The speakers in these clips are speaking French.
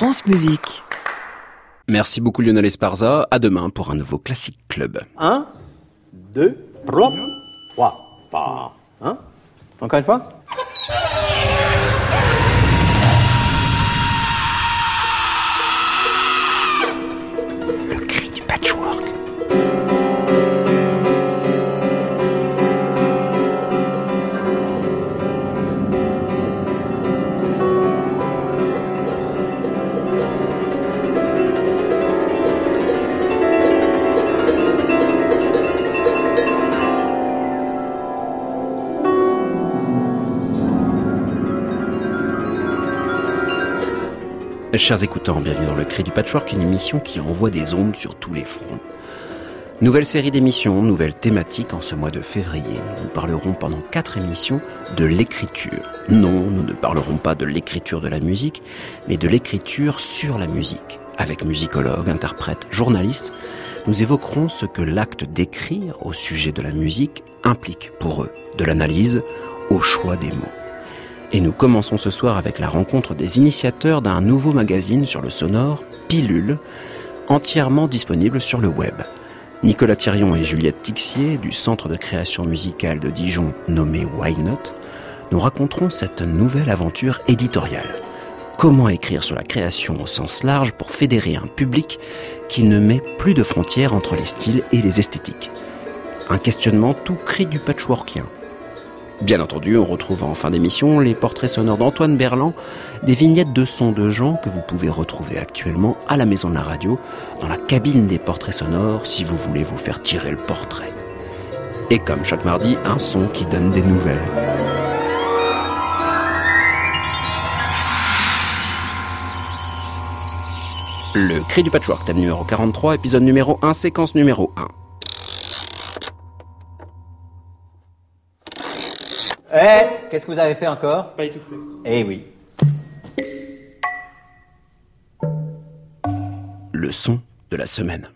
France Musique. Merci beaucoup Lionel Esparza. À demain pour un nouveau Classic Club. 1, 2, 3, 3, pas. Encore une fois? Chers écoutants, bienvenue dans le Cri du Patchwork, une émission qui envoie des ondes sur tous les fronts. Nouvelle série d'émissions, nouvelle thématique en ce mois de février. Nous parlerons pendant quatre émissions de l'écriture. Non, nous ne parlerons pas de l'écriture de la musique, mais de l'écriture sur la musique. Avec musicologues, interprètes, journalistes, nous évoquerons ce que l'acte d'écrire au sujet de la musique implique pour eux, de l'analyse au choix des mots. Et nous commençons ce soir avec la rencontre des initiateurs d'un nouveau magazine sur le sonore, Pilule, entièrement disponible sur le web. Nicolas Thirion et Juliette Tixier, du Centre de création musicale de Dijon nommé Why Not, nous raconteront cette nouvelle aventure éditoriale. Comment écrire sur la création au sens large pour fédérer un public qui ne met plus de frontières entre les styles et les esthétiques? Un questionnement tout cri du patchworkien, Bien entendu, on retrouve en fin d'émission les portraits sonores d'Antoine Berland, des vignettes de sons de gens que vous pouvez retrouver actuellement à la maison de la radio, dans la cabine des portraits sonores, si vous voulez vous faire tirer le portrait. Et comme chaque mardi, un son qui donne des nouvelles. Le cri du patchwork, thème numéro 43, épisode numéro 1, séquence numéro 1. Eh, qu'est-ce que vous avez fait encore? Pas étouffé. Eh oui. Le son de la semaine.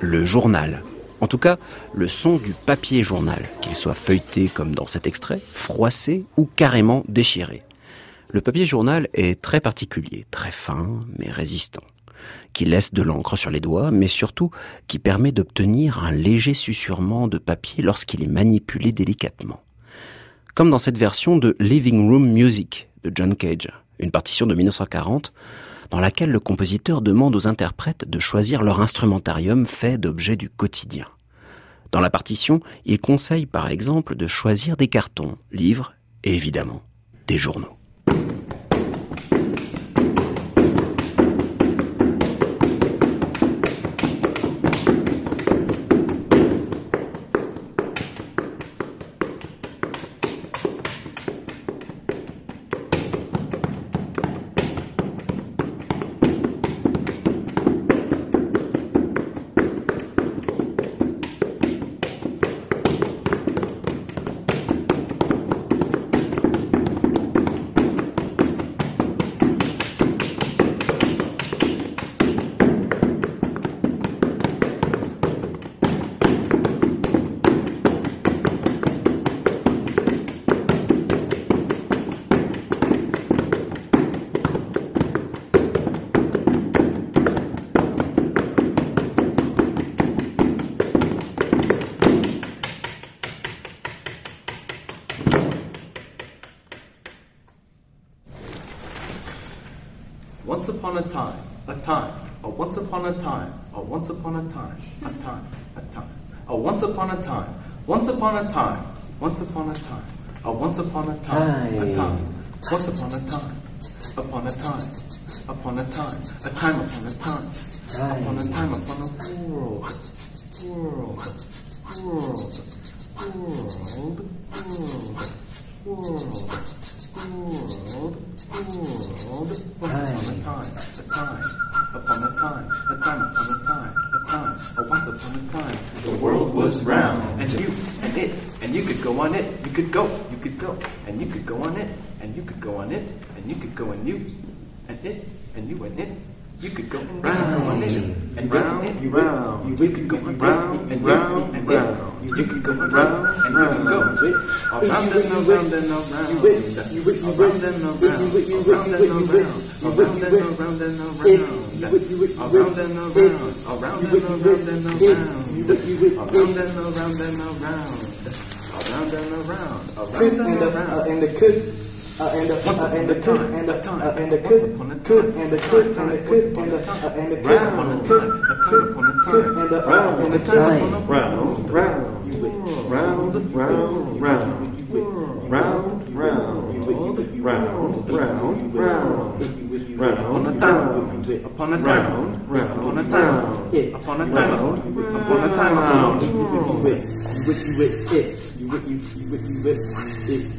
Le journal en tout cas, le son du papier journal, qu'il soit feuilleté comme dans cet extrait, froissé ou carrément déchiré. Le papier journal est très particulier, très fin mais résistant, qui laisse de l'encre sur les doigts, mais surtout qui permet d'obtenir un léger susurrement de papier lorsqu'il est manipulé délicatement. Comme dans cette version de Living Room Music de John Cage, une partition de 1940, dans laquelle le compositeur demande aux interprètes de choisir leur instrumentarium fait d'objets du quotidien. Dans la partition, il conseille par exemple de choisir des cartons, livres et évidemment des journaux. Upon a time, a once upon a time, a time, a time, a once upon a time, once upon a time, once upon a time, a once upon a time, a time, once upon a time, upon a time, upon a time, a time upon a time, upon a time upon a world, world, world, world, world, world. World, world, once upon a time, once upon a time. The world was round, and you, and it, and you could go on it, you could go, you could go, and you could go on it, and you could go on it, and you could go and you, and it, and you and it. You could go Round, and it, and round, it, and round, you could go round, round, and round, and round. it. You could go Round, round, and you could go round. around and around and around, around and around, around and around, around and around, around and around, around and around and around, around and around and around, around and around, Could around and and the around. uh, and the could uh, and the uh, and the could and the uh, and the could could and the could and the could and Uh, and the uh, and the cook and the uh, and the and cook and the cook and the cook and the and the cook and the cook cook and the round and a time. round round a with round round round you with round round you with round round round round upon a time. upon a time. Round upon a time. upon a time. Upon a time. Round. You with you with it. You with you with you with it.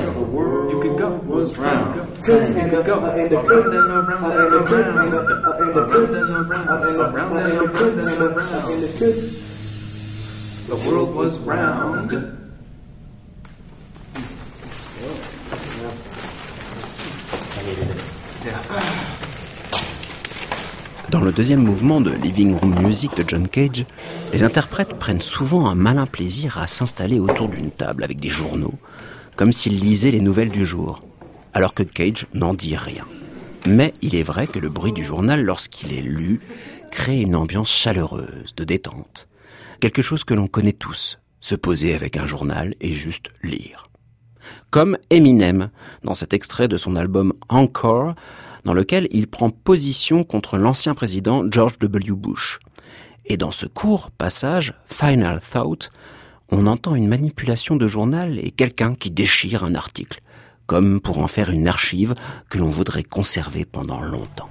Time. The world you could go, was round. could and you the could go, and the around could and around and the and could and the around, and the around could and around, and the around and and the could around and and the and around. the could The world was round. Dans le deuxième mouvement de Living Room Music de John Cage, les interprètes prennent souvent un malin plaisir à s'installer autour d'une table avec des journaux, comme s'ils lisaient les nouvelles du jour, alors que Cage n'en dit rien. Mais il est vrai que le bruit du journal, lorsqu'il est lu, crée une ambiance chaleureuse, de détente. Quelque chose que l'on connaît tous, se poser avec un journal et juste lire. Comme Eminem, dans cet extrait de son album Encore, dans lequel il prend position contre l'ancien président George W. Bush. Et dans ce court passage, Final Thought, on entend une manipulation de journal et quelqu'un qui déchire un article, comme pour en faire une archive que l'on voudrait conserver pendant longtemps.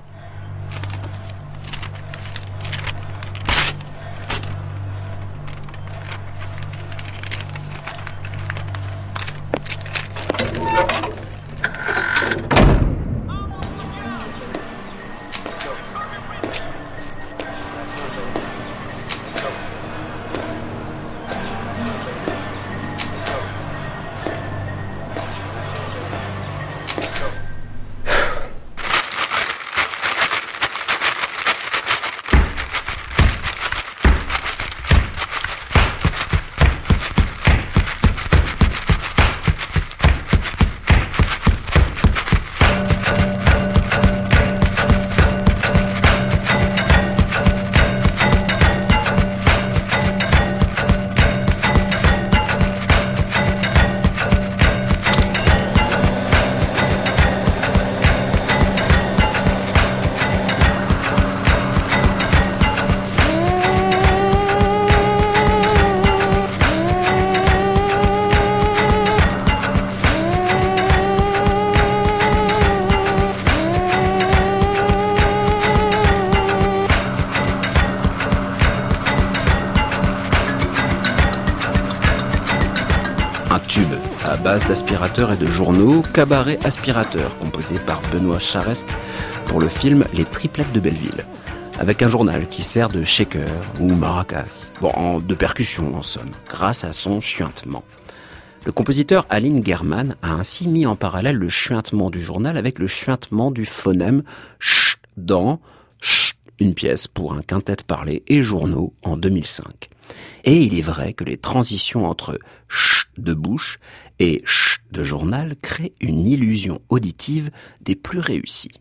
D'aspirateurs et de journaux, Cabaret Aspirateur, composé par Benoît Charest pour le film Les Triplettes de Belleville. Avec un journal qui sert de shaker ou maracas. Bon, de percussion en somme, grâce à son chuintement. Le compositeur Aline German a ainsi mis en parallèle le chuintement du journal avec le chuintement du phonème ch dans ch, une pièce pour un quintet parlé et journaux en 2005. Et il est vrai que les transitions entre ch de bouche et ch de journal créent une illusion auditive des plus réussies.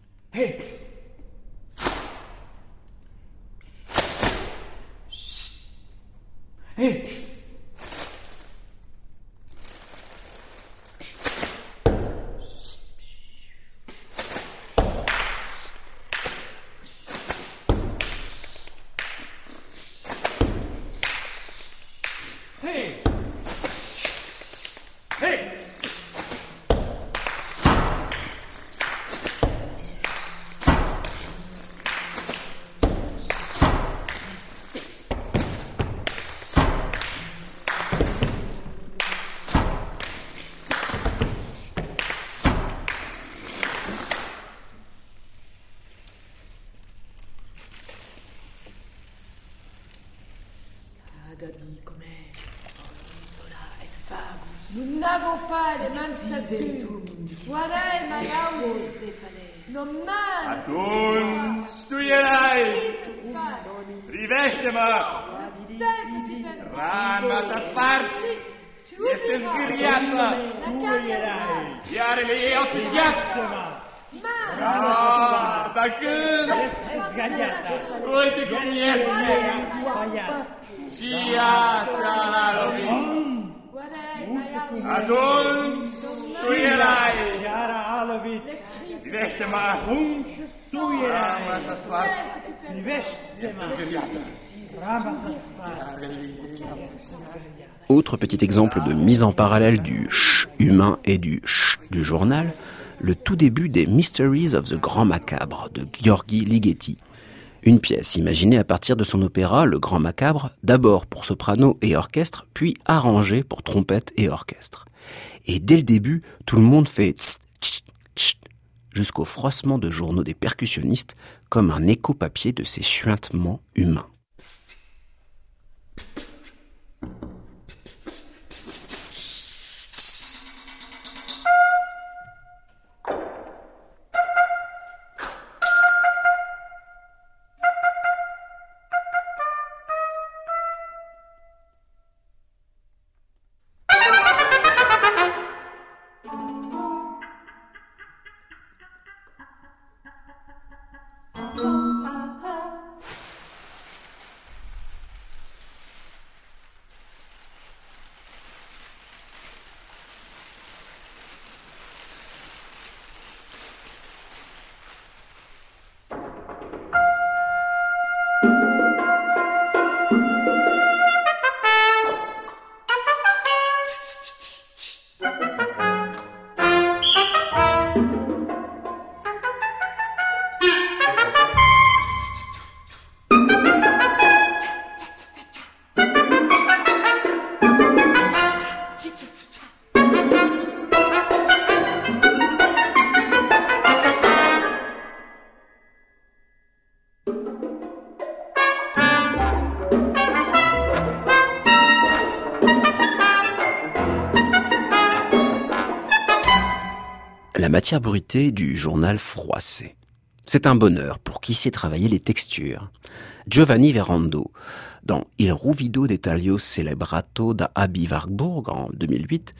Autre petit exemple de mise en parallèle du ch humain et du ch du journal, le tout début des Mysteries of the Grand Macabre de Gheorghi Ligeti. Une pièce imaginée à partir de son opéra Le Grand Macabre, d'abord pour soprano et orchestre, puis arrangée pour trompette et orchestre. Et dès le début, tout le monde fait tst, tst, tst, jusqu'au froissement de journaux des percussionnistes comme un écho papier de ces chuintements humains. Bruitée du journal froissé. C'est un bonheur pour qui sait travailler les textures. Giovanni Verando, dans Il Ruvido de Taglio Celebrato da Abi Warburg en 2008,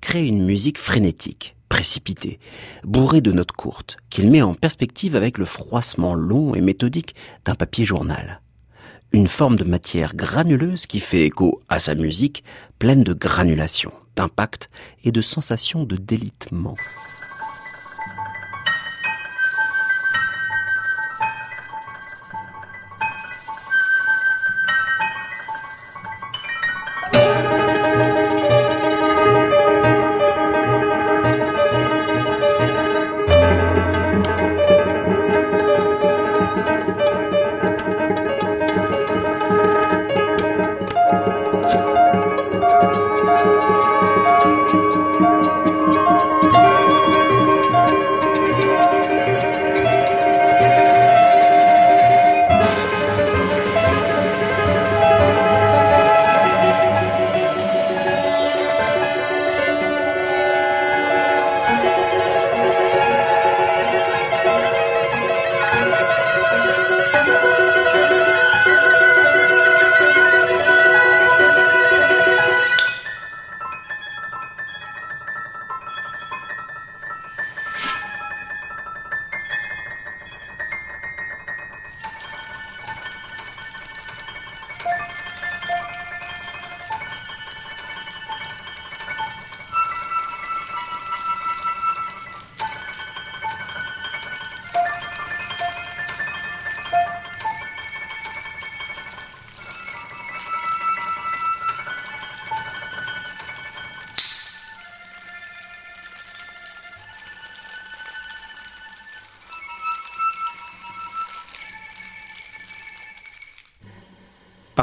crée une musique frénétique, précipitée, bourrée de notes courtes, qu'il met en perspective avec le froissement long et méthodique d'un papier journal. Une forme de matière granuleuse qui fait écho à sa musique pleine de granulation, d'impact et de sensations de délitement.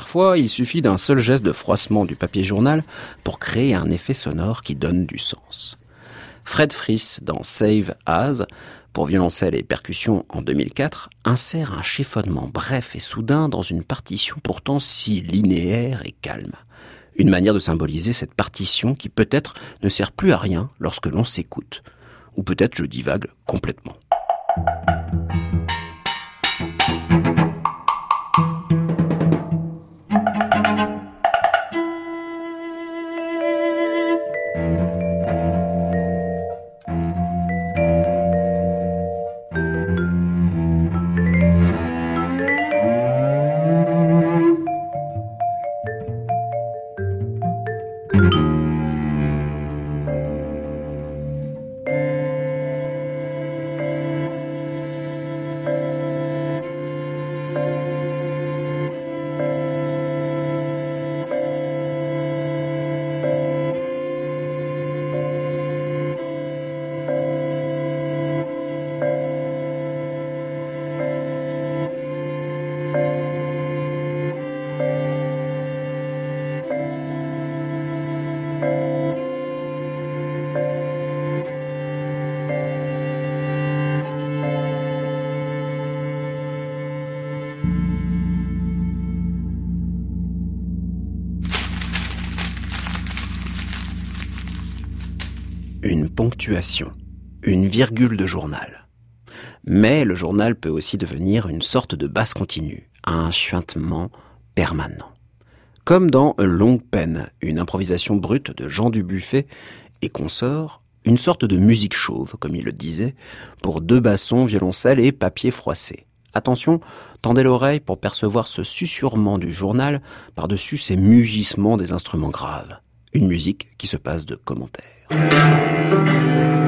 Parfois, il suffit d'un seul geste de froissement du papier journal pour créer un effet sonore qui donne du sens. Fred Friss, dans Save As, pour violoncelle et percussion en 2004, insère un chiffonnement bref et soudain dans une partition pourtant si linéaire et calme. Une manière de symboliser cette partition qui peut-être ne sert plus à rien lorsque l'on s'écoute. Ou peut-être je divague complètement. Une virgule de journal. Mais le journal peut aussi devenir une sorte de basse continue, un chuintement permanent. Comme dans Longue Peine, une improvisation brute de Jean Dubuffet et consort, une sorte de musique chauve, comme il le disait, pour deux bassons, violoncelle et papier froissé. Attention, tendez l'oreille pour percevoir ce susurrement du journal par-dessus ces mugissements des instruments graves. Une musique qui se passe de commentaires. Thank you.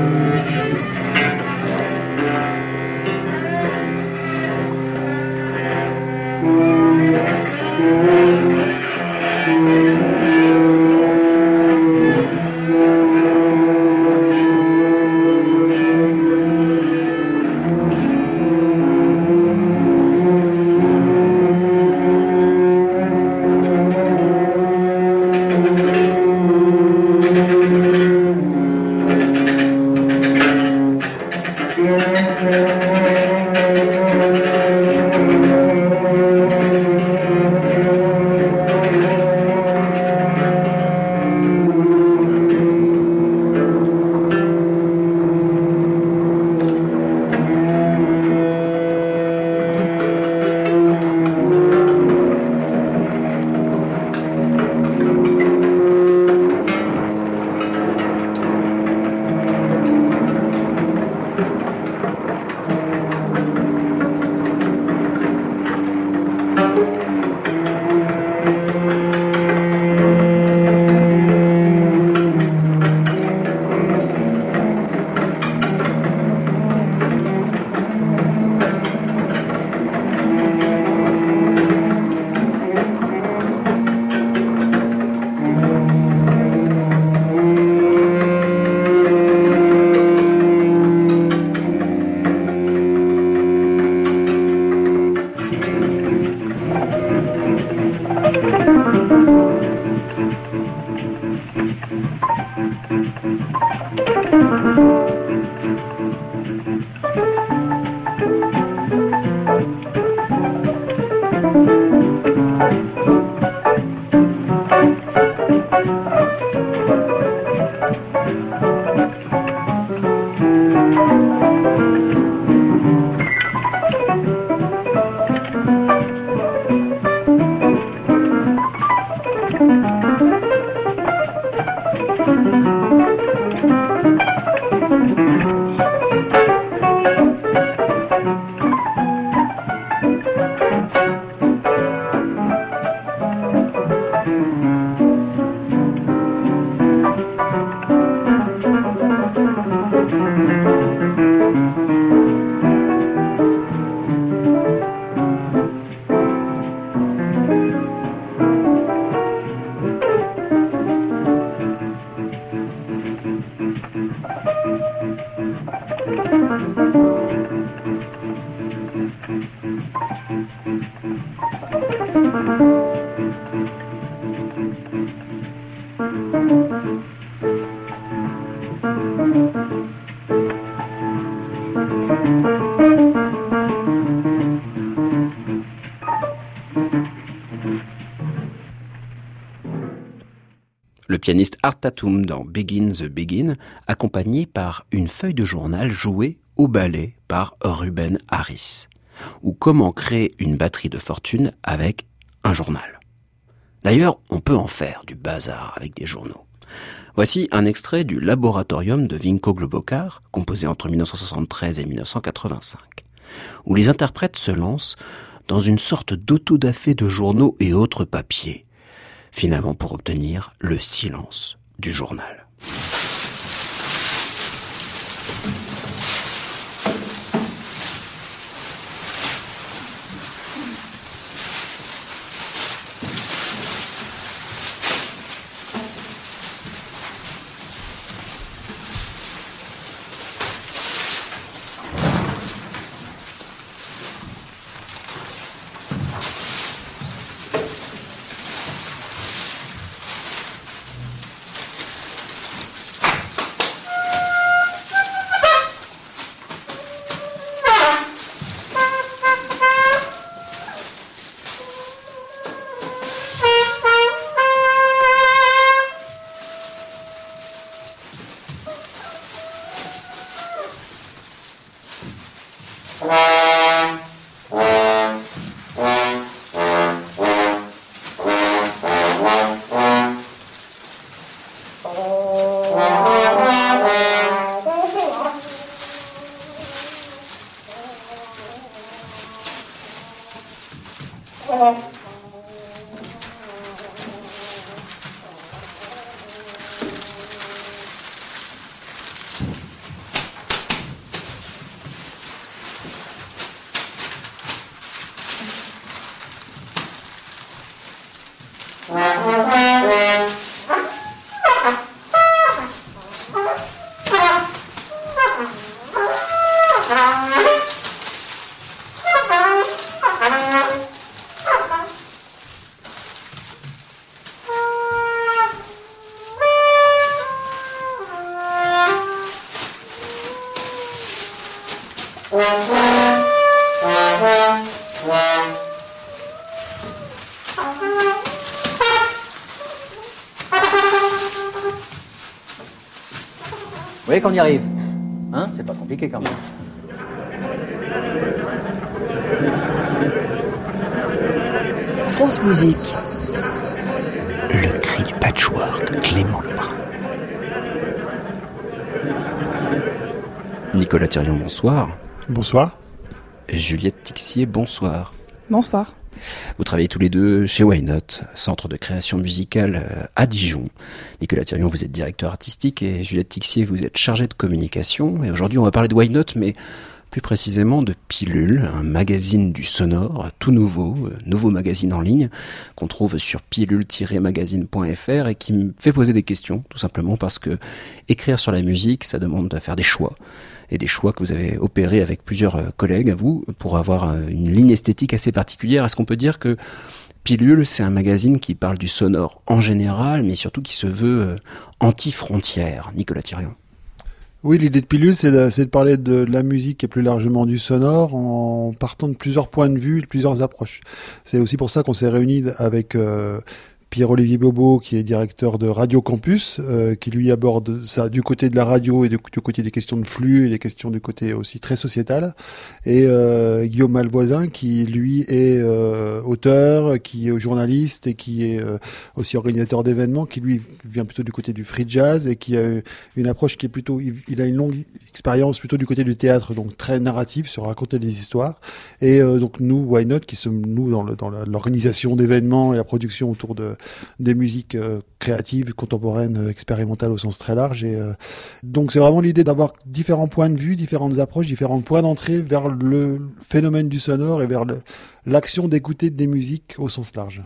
Pianiste Art Tatum dans Begin the Begin, accompagné par une feuille de journal jouée au ballet par Ruben Harris. Ou comment créer une batterie de fortune avec un journal. D'ailleurs, on peut en faire du bazar avec des journaux. Voici un extrait du Laboratorium de Vinko Globokar, composé entre 1973 et 1985, où les interprètes se lancent dans une sorte d'autodafé de journaux et autres papiers, finalement pour obtenir le silence du journal. Voyez qu'on y arrive Hein C'est pas compliqué quand même. France Musique. Le cri du patchwork, Clément Lebrun. Nicolas Thirion, bonsoir. Bonsoir. Juliette Tixier, bonsoir. Bonsoir. Vous travaillez tous les deux chez Why Not, centre de création musicale euh, à Dijon. Nicolas Thirion, vous êtes directeur artistique et Juliette Tixier, vous êtes chargée de communication. Et aujourd'hui, on va parler de Why Not, mais plus précisément de Pilule, un magazine du sonore tout nouveau, euh, nouveau magazine en ligne qu'on trouve sur pilule-magazine.fr et qui me fait poser des questions, tout simplement parce que écrire sur la musique, ça demande de faire des choix et des choix que vous avez opérés avec plusieurs euh, collègues à vous pour avoir euh, une ligne esthétique assez particulière. Est-ce qu'on peut dire que Pilule, c'est un magazine qui parle du sonore en général, mais surtout qui se veut euh, anti-frontière Nicolas Thirion? Oui, l'idée de Pilule, c'est de, parler de, la musique et plus largement du sonore en partant de plusieurs points de vue, de plusieurs approches. C'est aussi pour ça qu'on s'est réunis avec Pierre-Olivier Bobo, qui est directeur de Radio Campus, euh, qui lui aborde ça du côté de la radio et du, côté des questions de flux et des questions du côté aussi très sociétal. Et euh, Guillaume Malvoisin, qui lui est euh, auteur, qui est journaliste et qui est euh, aussi organisateur d'événements, qui lui vient plutôt du côté du free jazz et qui a une approche qui est plutôt, il, a une longue expérience plutôt du côté du théâtre, donc très narrative sur raconter des histoires. Et euh, donc nous, Why Not, qui sommes nous dans le, dans l'organisation d'événements et la production autour de des musiques euh, créatives, contemporaines, euh, expérimentales au sens très large. Et euh, donc c'est vraiment l'idée d'avoir différents points de vue, différentes approches, différents points d'entrée vers le phénomène du sonore et vers l'action d'écouter des musiques au sens large.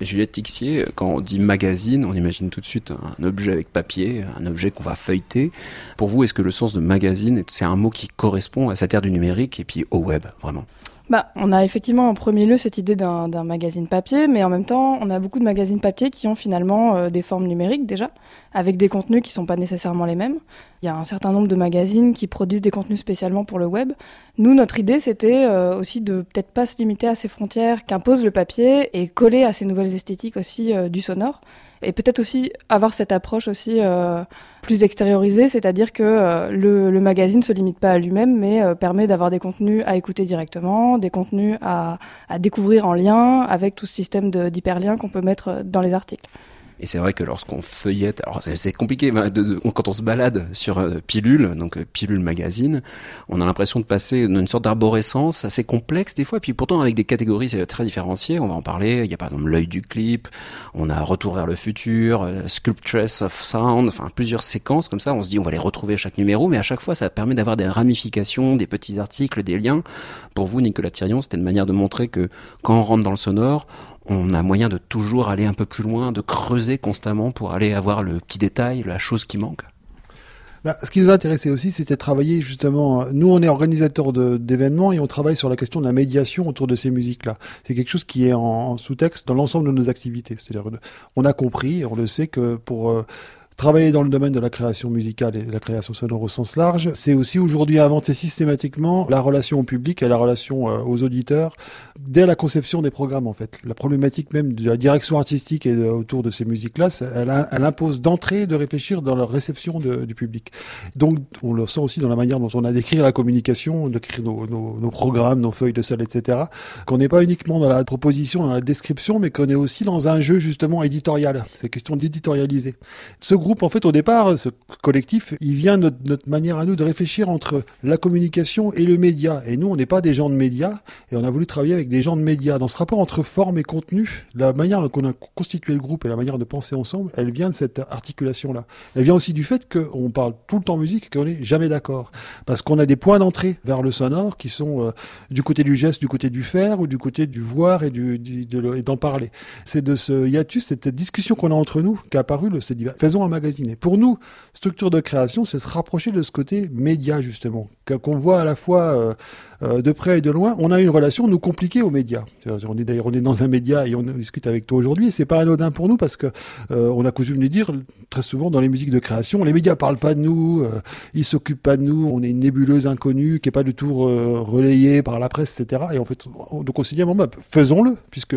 Juliette Tixier, quand on dit magazine, on imagine tout de suite un objet avec papier, un objet qu'on va feuilleter. Pour vous, est-ce que le sens de magazine, c'est un mot qui correspond à cette ère du numérique et puis au web, vraiment? Bah, on a effectivement en premier lieu cette idée d'un magazine papier, mais en même temps, on a beaucoup de magazines papier qui ont finalement euh, des formes numériques déjà, avec des contenus qui sont pas nécessairement les mêmes. Il y a un certain nombre de magazines qui produisent des contenus spécialement pour le web. Nous, notre idée, c'était euh, aussi de peut-être pas se limiter à ces frontières qu'impose le papier et coller à ces nouvelles esthétiques aussi euh, du sonore. Et peut-être aussi avoir cette approche aussi euh, plus extériorisée, c'est-à-dire que euh, le, le, magazine se limite pas à lui-même, mais euh, permet d'avoir des contenus à écouter directement, des contenus à, à découvrir en lien avec tout ce système d'hyperliens qu'on peut mettre dans les articles. Et c'est vrai que lorsqu'on feuillette, alors c'est compliqué, quand on se balade sur euh, Pilule, donc euh, Pilule Magazine, on a l'impression de passer d'une sorte d'arborescence assez complexe des fois, et puis pourtant avec des catégories très différenciées, on va en parler, il y a par exemple l'œil du clip, on a Retour vers le futur, euh, Sculptress of Sound, enfin plusieurs séquences comme ça, on se dit on va les retrouver à chaque numéro, mais à chaque fois ça permet d'avoir des ramifications, des petits articles, des liens. Pour vous, Nicolas Thirion, c'était une manière de montrer que quand on rentre dans le sonore, on a moyen de toujours aller un peu plus loin, de creuser constamment pour aller avoir le petit détail, la chose qui manque. Bah, ce qui nous intéressait aussi, c'était travailler justement. Nous, on est organisateur d'événements et on travaille sur la question de la médiation autour de ces musiques-là. C'est quelque chose qui est en, en sous-texte dans l'ensemble de nos activités. C'est-à-dire, on a compris, on le sait que pour euh, Travailler dans le domaine de la création musicale et de la création sonore au sens large, c'est aussi aujourd'hui inventer systématiquement la relation au public et la relation euh, aux auditeurs dès la conception des programmes en fait. La problématique même de la direction artistique et autour de ces musiques-là, elle, elle, impose d'entrer de réfléchir dans la réception de, du public. Donc on le sent aussi dans la manière dont on a d'écrire la communication, d'écrire nos, nos, programmes, nos feuilles de salle, etc. Qu'on n'est pas uniquement dans la proposition, dans la description, mais qu'on est aussi dans un jeu justement éditorial. C'est question d'éditorialiser. En fait, au départ, ce collectif, il vient de notre, manière à nous de réfléchir entre la communication et le média. Et nous, on n'est pas des gens de médias, et on a voulu travailler avec des gens de médias. Dans ce rapport entre forme et contenu, la manière dont on a constitué le groupe et la manière de penser ensemble, elle vient de cette articulation-là. Elle vient aussi du fait qu'on parle tout le temps musique et qu'on n'est jamais d'accord. Parce qu'on a des points d'entrée vers le sonore qui sont euh, du côté du geste, du côté du faire, ou du côté du voir et d'en parler. C'est de ce hiatus, cette discussion qu'on a entre nous, qu'a apparu le, faisons un pour nous, structure de création, c'est se rapprocher de ce côté média, justement, qu'on voit à la fois euh, euh, de près et de loin. On a une relation, nous, compliquée aux médias. On est d'ailleurs, dans un média et on discute avec toi aujourd'hui. C'est pas anodin pour nous parce que euh, on a coutume de dire très souvent dans les musiques de création, les médias parlent pas de nous, ils s'occupent pas de nous, on est une nébuleuse inconnue qui est pas du tout relayée par la presse, etc. Et en fait, donc on s'est dit, bon, bah, faisons-le, puisque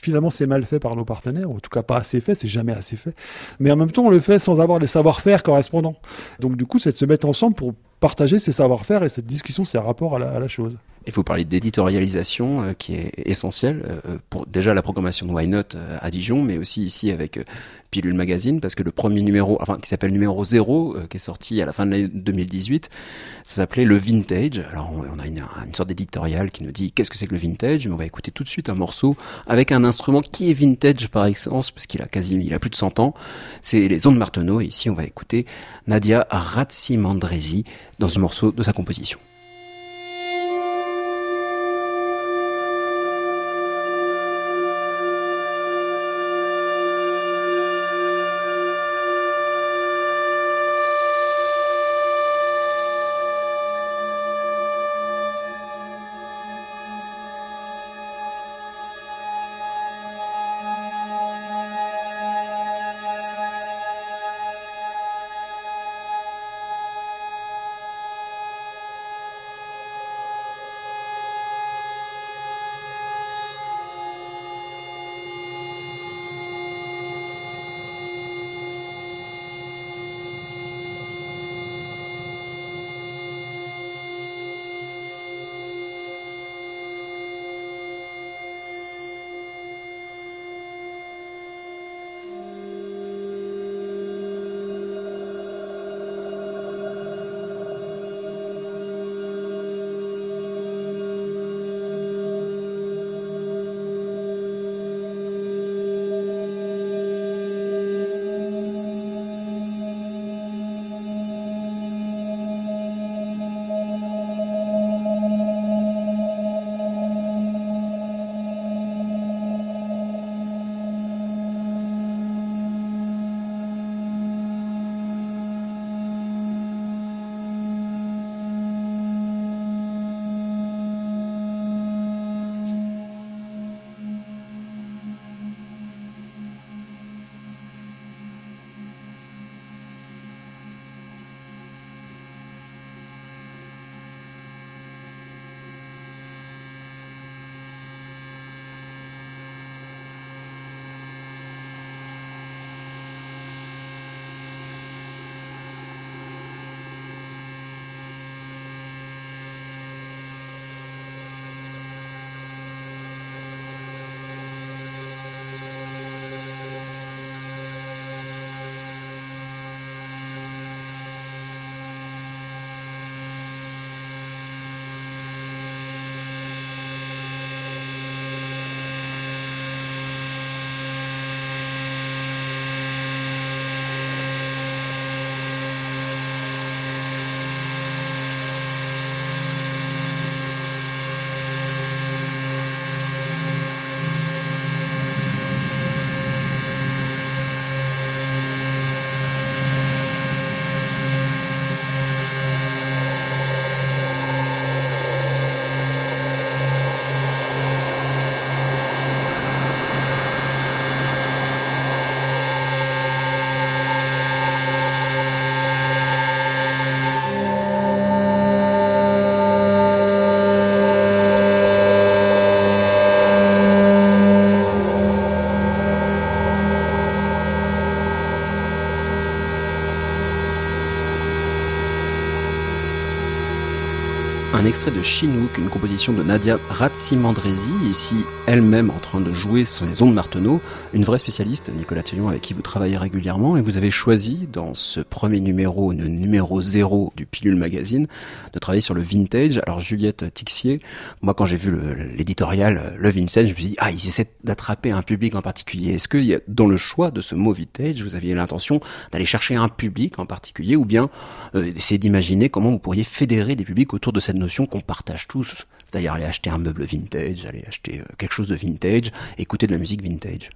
finalement c'est mal fait par nos partenaires, ou en tout cas pas assez fait, c'est jamais assez fait. Mais en même temps, on le fait sans avoir les savoir-faire correspondants. Donc du coup, c'est de se mettre ensemble pour partager ces savoir-faire et cette discussion, ces rapports à la, à la chose. Il faut parler d'éditorialisation euh, qui est essentielle euh, pour déjà la programmation de Why Not euh, à Dijon, mais aussi ici avec Pilule Magazine, parce que le premier numéro, enfin qui s'appelle numéro 0, qui est sorti à la fin de l'année 2018, ça s'appelait le Vintage. Alors on, a une, sorte d'éditorial qui nous dit qu'est-ce que c'est que le Vintage, mais on va écouter tout de suite un morceau avec un instrument qui est vintage par excellence, parce qu'il a quasi, plus de 100 ans. C'est les ondes Marteneau, et ici on va écouter Nadia Razzimandresi dans ce morceau de sa composition. Un extrait de Chinook, une composition de Nadia Ratsimandresi, ici elle-même en train de jouer sur les ondes Marteneau, une vraie spécialiste, Nicolas Tillon, avec qui vous travaillez régulièrement, et vous avez choisi, dans ce premier numéro, le numéro zéro du Pilule Magazine, de travailler sur le vintage. Alors Juliette Tixier, moi quand j'ai vu l'éditorial le, vintage, je me suis dit, ah, ils essaient d'attraper un public en particulier. Est-ce que dans le choix de ce mot vintage, vous aviez l'intention d'aller chercher un public en particulier, ou bien euh, essayer d'imaginer comment vous pourriez fédérer des publics autour de cette notion qu'on partage tous, c'est-à-dire aller acheter un meuble vintage, aller acheter euh, quelque chose de vintage, écouter de la musique vintage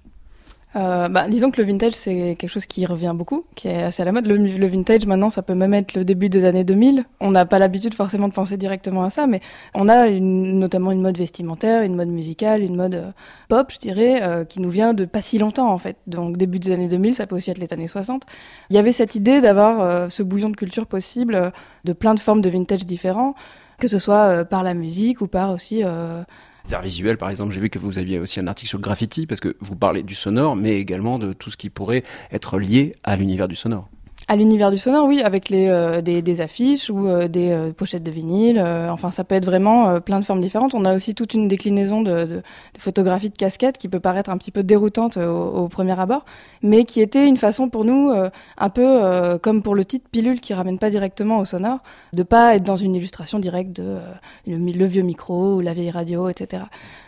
euh, bah, disons que le vintage, c'est quelque chose qui revient beaucoup, qui est assez à la mode. Le, vintage, maintenant, ça peut même être le début des années 2000. On n'a pas l'habitude forcément de penser directement à ça, mais on a notamment une mode vestimentaire, une mode musicale, une mode euh, pop, je dirais, qui nous vient de pas si longtemps, en fait. Donc, début des années 2000, ça peut aussi être les années 60. Il y avait cette idée d'avoir ce bouillon de culture possible, de plein de formes de vintage différents, que ce soit par la musique ou par aussi arts visuels, par exemple, j'ai vu que vous aviez aussi un article sur le graffiti, parce que vous parlez du sonore, mais également de tout ce qui pourrait être lié à l'univers du sonore. À l'univers du sonore, oui, avec euh, des, affiches ou euh, des euh, pochettes de vinyle. enfin, ça peut être vraiment plein de formes différentes. On a aussi toute une déclinaison de, de, de casquettes qui peut paraître un petit peu déroutante au, premier abord, mais qui était une façon pour nous, un peu comme pour le titre pilule qui ramène pas directement au sonore, de pas être dans une illustration directe de le vieux micro ou la vieille radio, etc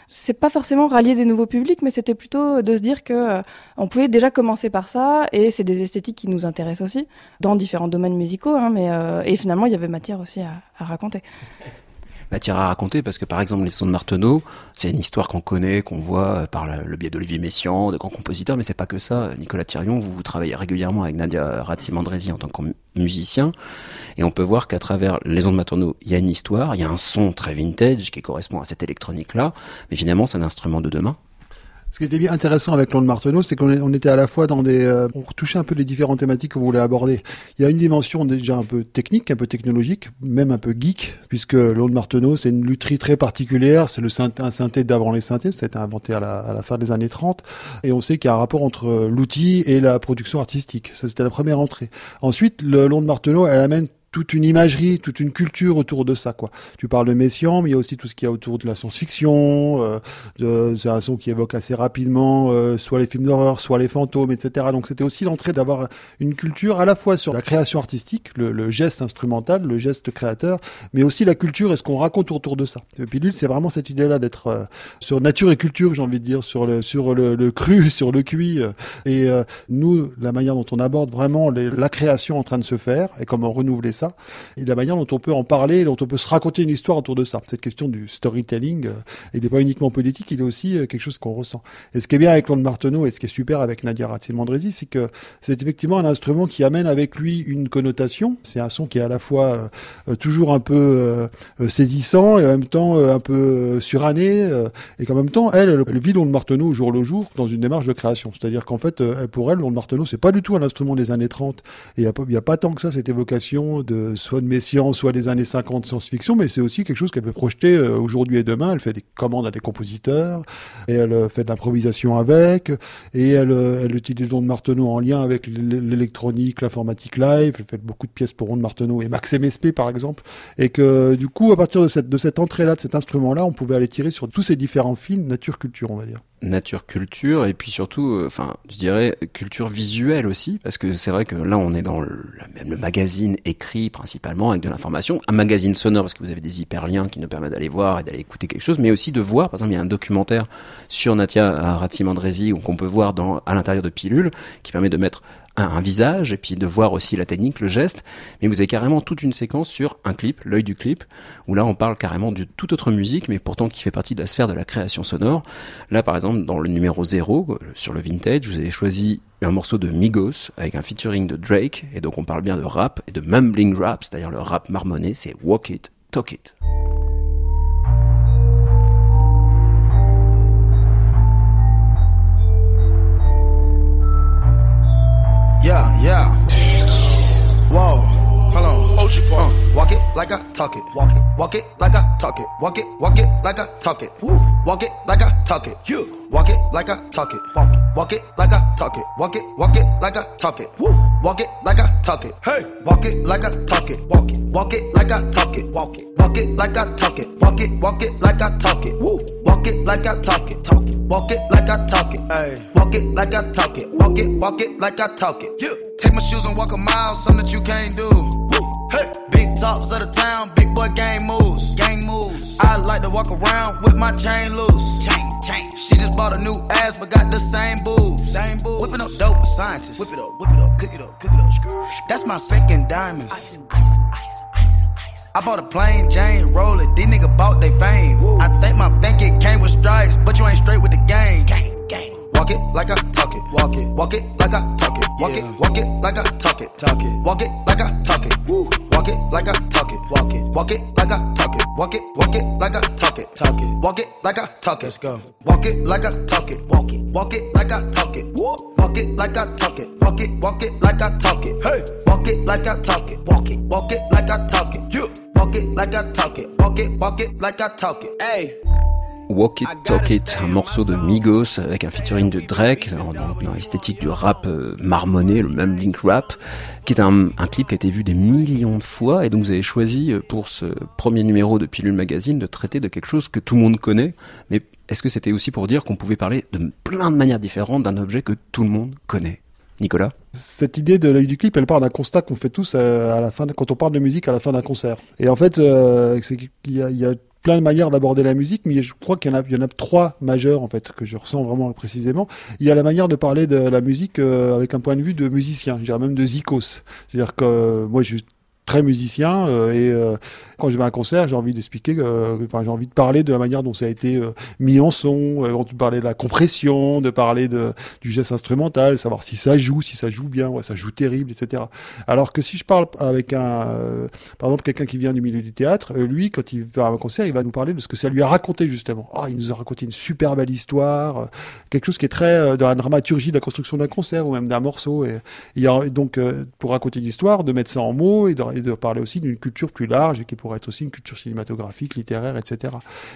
c'est pas forcément rallier des nouveaux publics, mais c'était plutôt de se dire que euh, on pouvait déjà commencer par ça, et c'est des esthétiques qui nous intéressent aussi dans différents domaines musicaux, hein, mais euh, et finalement il y avait matière aussi à, à raconter matière à raconter parce que par exemple les sons de Marteneau, c'est une histoire qu'on connaît, qu'on voit euh, par le biais d'Olivier Messiaen, de grands compositeurs, mais c'est pas que ça. Nicolas Thirion, vous, travaillez régulièrement avec Nadia Ratsimandresi en tant que musicien, et on peut voir qu'à travers les ondes Marteneau, il y a une histoire, il y a un son très vintage qui correspond à cette électronique-là, mais finalement c'est un instrument de demain. Ce qui était bien intéressant avec Londres Marteneau, c'est qu'on était à la fois dans des, euh, on touchait un peu les différentes thématiques que vous voulez aborder. Il y a une dimension déjà un peu technique, un peu technologique, même un peu geek, puisque Londres Marteneau, c'est une lutherie très particulière, c'est le synthé, un synthé d'avant les synthés, ça a été inventé à la, à la, fin des années 30, et on sait qu'il y a un rapport entre l'outil et la production artistique. Ça, c'était la première entrée. Ensuite, le Londres Marteneau, elle amène toute une imagerie, toute une culture autour de ça. Quoi. Tu parles de Messiaen, mais il y a aussi tout ce qu'il y a autour de la science-fiction. Euh, c'est un son qui évoque assez rapidement euh, soit les films d'horreur, soit les fantômes, etc. Donc c'était aussi l'entrée d'avoir une culture à la fois sur la création artistique, le, le, geste instrumental, le geste créateur, mais aussi la culture et ce qu'on raconte autour de ça. Le pilule, c'est vraiment cette idée-là d'être euh, sur nature et culture, j'ai envie de dire, sur le sur le, le cru, sur le cuit. Euh, et euh, nous, la manière dont on aborde vraiment les, la création en train de se faire et comment renouveler ça et la manière dont on peut en parler, dont on peut se raconter une histoire autour de ça. Cette question du storytelling, euh, il n'est pas uniquement politique, il est aussi euh, quelque chose qu'on ressent. Et ce qui est bien avec Londres Marteneau et ce qui est super avec Nadia Ratzel-Mandresi, c'est que c'est effectivement un instrument qui amène avec lui une connotation. C'est un son qui est à la fois euh, toujours un peu saisissant et en même temps un peu suranné et qu'en même temps, elle, elle vit Londres Marteneau au jour le jour dans une démarche de création. C'est-à-dire qu'en fait, pour elle, Londres Marteneau, c'est pas du tout un instrument des années 30 et il n'y a, pas tant que ça cette évocation de soit de Messiaen, soit des années 50 science-fiction, mais c'est aussi quelque chose qu'elle peut projeter euh, aujourd'hui et demain. Elle fait des commandes à des compositeurs, et elle euh, fait de l'improvisation avec, et elle, euh, elle utilise Onde Marteneau en lien avec l'électronique, l'informatique live. Elle fait beaucoup de pièces pour Onde Marteneau et Max MSP par exemple, et que du coup, à partir de cette, de cette entrée-là, de cet instrument-là, on pouvait aller tirer sur tous ces différents films nature-culture, on va dire nature culture et puis surtout euh, enfin je dirais culture visuelle aussi parce que c'est vrai que là on est dans le, même le magazine écrit principalement avec de l'information un magazine sonore parce que vous avez des hyperliens qui nous permettent d'aller voir et d'aller écouter quelque chose mais aussi de voir par exemple il y a un documentaire sur Natia Ratsimandresi qu'on peut voir dans à l'intérieur de Pilule qui permet de mettre un, visage et puis de voir aussi la technique, le geste. Mais vous avez carrément toute une séquence sur un clip, l'œil du clip, où là on parle carrément de toute autre musique, mais pourtant qui fait partie de la sphère de la création sonore. Là par exemple dans le numéro 0, euh, sur le vintage, vous avez choisi un morceau de Migos avec un featuring de Drake, et donc on parle bien de rap et de mumbling rap, c'est-à-dire le rap marmonné, c'est Walk It, Talk It. Like I talk it. Walk it. Walk it like I talk it. Walk it. Walk it like I talk it. Woo. Walk it like I talk it. You. Walk it like I talk it. Walk it. Walk it like I talk it. Walk it. Walk it like I talk it. Woo. walk it like I talk it. Hey, walk it like I talk it. Walk it, walk it like I talk it. Walk it, walk it like I talk it. Walk it, walk it like I talk it. Woo, walk it like I talk it. Talk it, walk it like I talk it. Hey, walk it like I talk it. Walk it, walk it like I talk it. Yeah. Take my shoes and walk a mile, something that you can't do. Woo, hey, big talks of the town, big boy gang moves. Gang moves. I like to walk around with my chain loose. Chain, chain. She just bought a new ass, but got the same boobs. Same boobs. Whipping up dope with scientists. Whip it up, whip it up, cook it up, cook it up. That's my second diamonds. Ice, ice, ice, ice, ice. I bought a plain Jane, roll it. These niggas bought they fame. I think my think it came with stripes, but you ain't straight with the game. Gang. Walk it like I talk it. Walk it. Walk it like I talk it. Walk it. Walk it like I talk it. Talk it. Walk it like I talk it. Woo. Walk it like I talk it. Walk it. Walk it like I talk it. Walk it. Walk it like I talk it. Talk it. Walk it like I talk it. Let's go. Walk it like I talk it. Walk it. Walk it like I talk it. Walk it like I talk it. Walk it. Walk it like I talk it. Hey. Walk it like I talk it. Walk it. Walk it like I talk it. You. Walk it like I talk it. Walk it. Walk it like I talk it. Hey. Walk It Talk It, un morceau de Migos avec un featuring de Drake dans, l'esthétique du rap euh, marmonné, le même link rap, qui est un, clip qui a été vu des millions de fois et donc vous avez choisi euh, pour ce premier numéro de Pilule Magazine de traiter de quelque chose que tout le monde connaît, mais est-ce que c'était aussi pour dire qu'on pouvait parler de plein de manières différentes d'un objet que tout le monde connaît? Nicolas? Cette idée de l'œil du clip, elle part d'un constat qu'on fait tous euh, à la fin, quand on parle de musique à la fin d'un concert. Et en fait, il y a plein de manières d'aborder la musique, mais je crois qu'il y en a, y en a trois majeures en fait que je ressens vraiment précisément. Il y a la manière de parler de la musique euh, avec un point de vue de musicien, je dirais même de zikos. C'est-à-dire que euh, moi, je suis très musicien euh, et euh, quand je vais à un concert, j'ai envie d'expliquer, euh, enfin j'ai envie de parler de la manière dont ça a été euh, mis en son, euh, de parler de la compression, de parler de, du geste instrumental, savoir si ça joue, si ça joue bien, ouais, ça joue terrible, etc. Alors que si je parle avec un, euh, par exemple quelqu'un qui vient du milieu du théâtre, lui quand il va à un concert, il va nous parler de ce que ça lui a raconté justement. Oh, il nous a raconté une super belle histoire, euh, quelque chose qui est très dans la dramaturgie de la construction d'un concert ou même d'un morceau. Et, a donc pour raconter l'histoire, de mettre ça en mots et de, et parler aussi d'une culture plus large et qui pourrait être aussi une culture cinématographique, littéraire, etc.